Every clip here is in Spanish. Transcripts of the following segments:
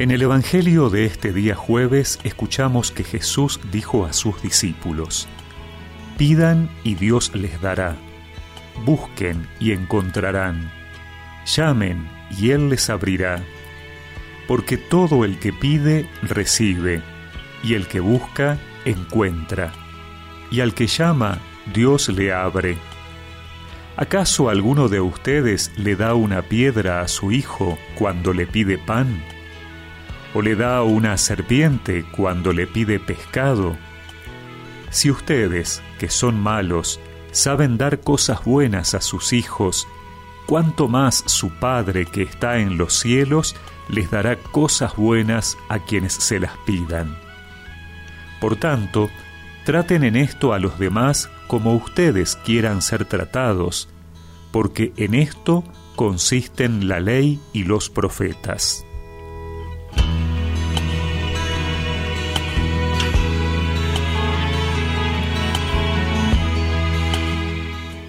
En el Evangelio de este día jueves escuchamos que Jesús dijo a sus discípulos, Pidan y Dios les dará, busquen y encontrarán, llamen y Él les abrirá, porque todo el que pide recibe, y el que busca encuentra, y al que llama Dios le abre. ¿Acaso alguno de ustedes le da una piedra a su hijo cuando le pide pan? O le da una serpiente cuando le pide pescado? Si ustedes, que son malos, saben dar cosas buenas a sus hijos, cuánto más su Padre que está en los cielos les dará cosas buenas a quienes se las pidan. Por tanto, traten en esto a los demás como ustedes quieran ser tratados, porque en esto consisten la ley y los profetas.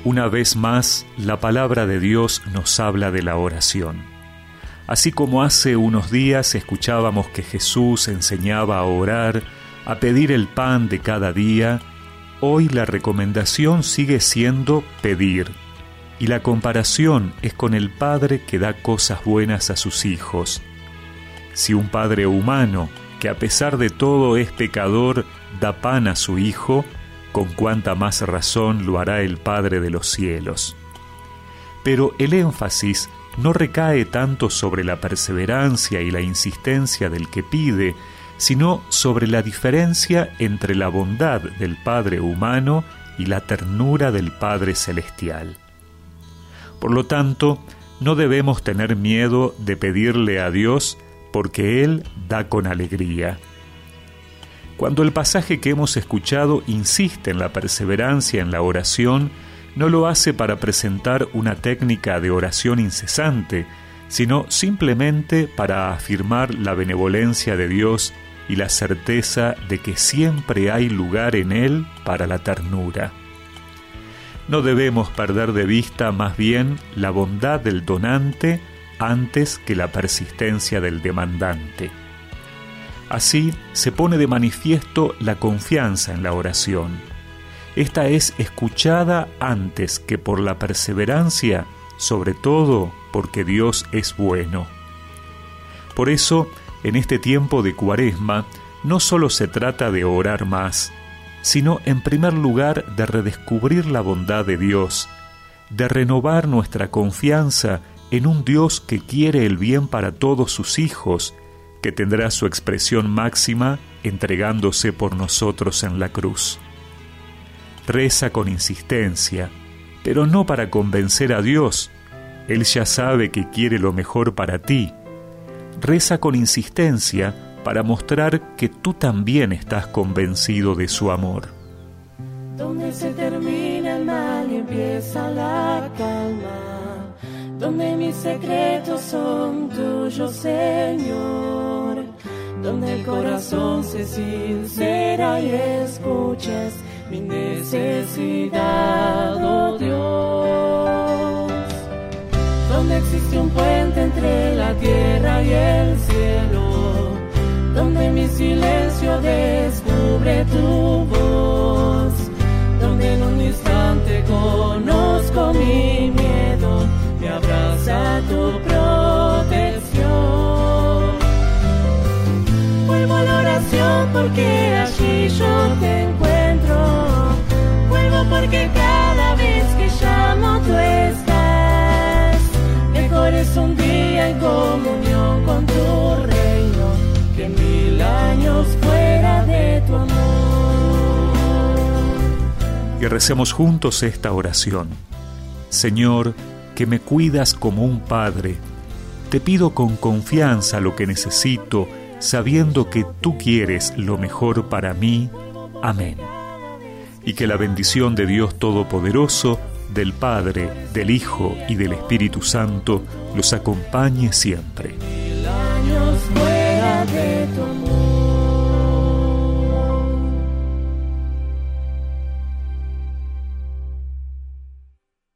Una vez más, la palabra de Dios nos habla de la oración. Así como hace unos días escuchábamos que Jesús enseñaba a orar, a pedir el pan de cada día, hoy la recomendación sigue siendo pedir. Y la comparación es con el Padre que da cosas buenas a sus hijos. Si un Padre humano, que a pesar de todo es pecador, da pan a su Hijo, con cuánta más razón lo hará el Padre de los cielos. Pero el énfasis no recae tanto sobre la perseverancia y la insistencia del que pide, sino sobre la diferencia entre la bondad del Padre humano y la ternura del Padre celestial. Por lo tanto, no debemos tener miedo de pedirle a Dios porque Él da con alegría. Cuando el pasaje que hemos escuchado insiste en la perseverancia en la oración, no lo hace para presentar una técnica de oración incesante, sino simplemente para afirmar la benevolencia de Dios y la certeza de que siempre hay lugar en Él para la ternura. No debemos perder de vista más bien la bondad del donante antes que la persistencia del demandante. Así se pone de manifiesto la confianza en la oración. Esta es escuchada antes que por la perseverancia, sobre todo porque Dios es bueno. Por eso, en este tiempo de cuaresma, no solo se trata de orar más, sino en primer lugar de redescubrir la bondad de Dios, de renovar nuestra confianza en un Dios que quiere el bien para todos sus hijos que tendrá su expresión máxima entregándose por nosotros en la cruz. Reza con insistencia, pero no para convencer a Dios, Él ya sabe que quiere lo mejor para ti. Reza con insistencia para mostrar que tú también estás convencido de su amor. Donde se termina el mal y empieza la calma, donde mis secretos son tuyos, Señor donde el corazón se sincera y escuches mi necesidad, oh Dios. Donde existe un puente entre la tierra y el cielo, donde mi silencio descubre tu porque allí yo te encuentro. Vuelvo porque cada vez que llamo tú estás. Mejor es un día en comunión con tu reino que mil años fuera de tu amor. Y recemos juntos esta oración. Señor, que me cuidas como un padre, te pido con confianza lo que necesito sabiendo que tú quieres lo mejor para mí. Amén. Y que la bendición de Dios Todopoderoso, del Padre, del Hijo y del Espíritu Santo los acompañe siempre.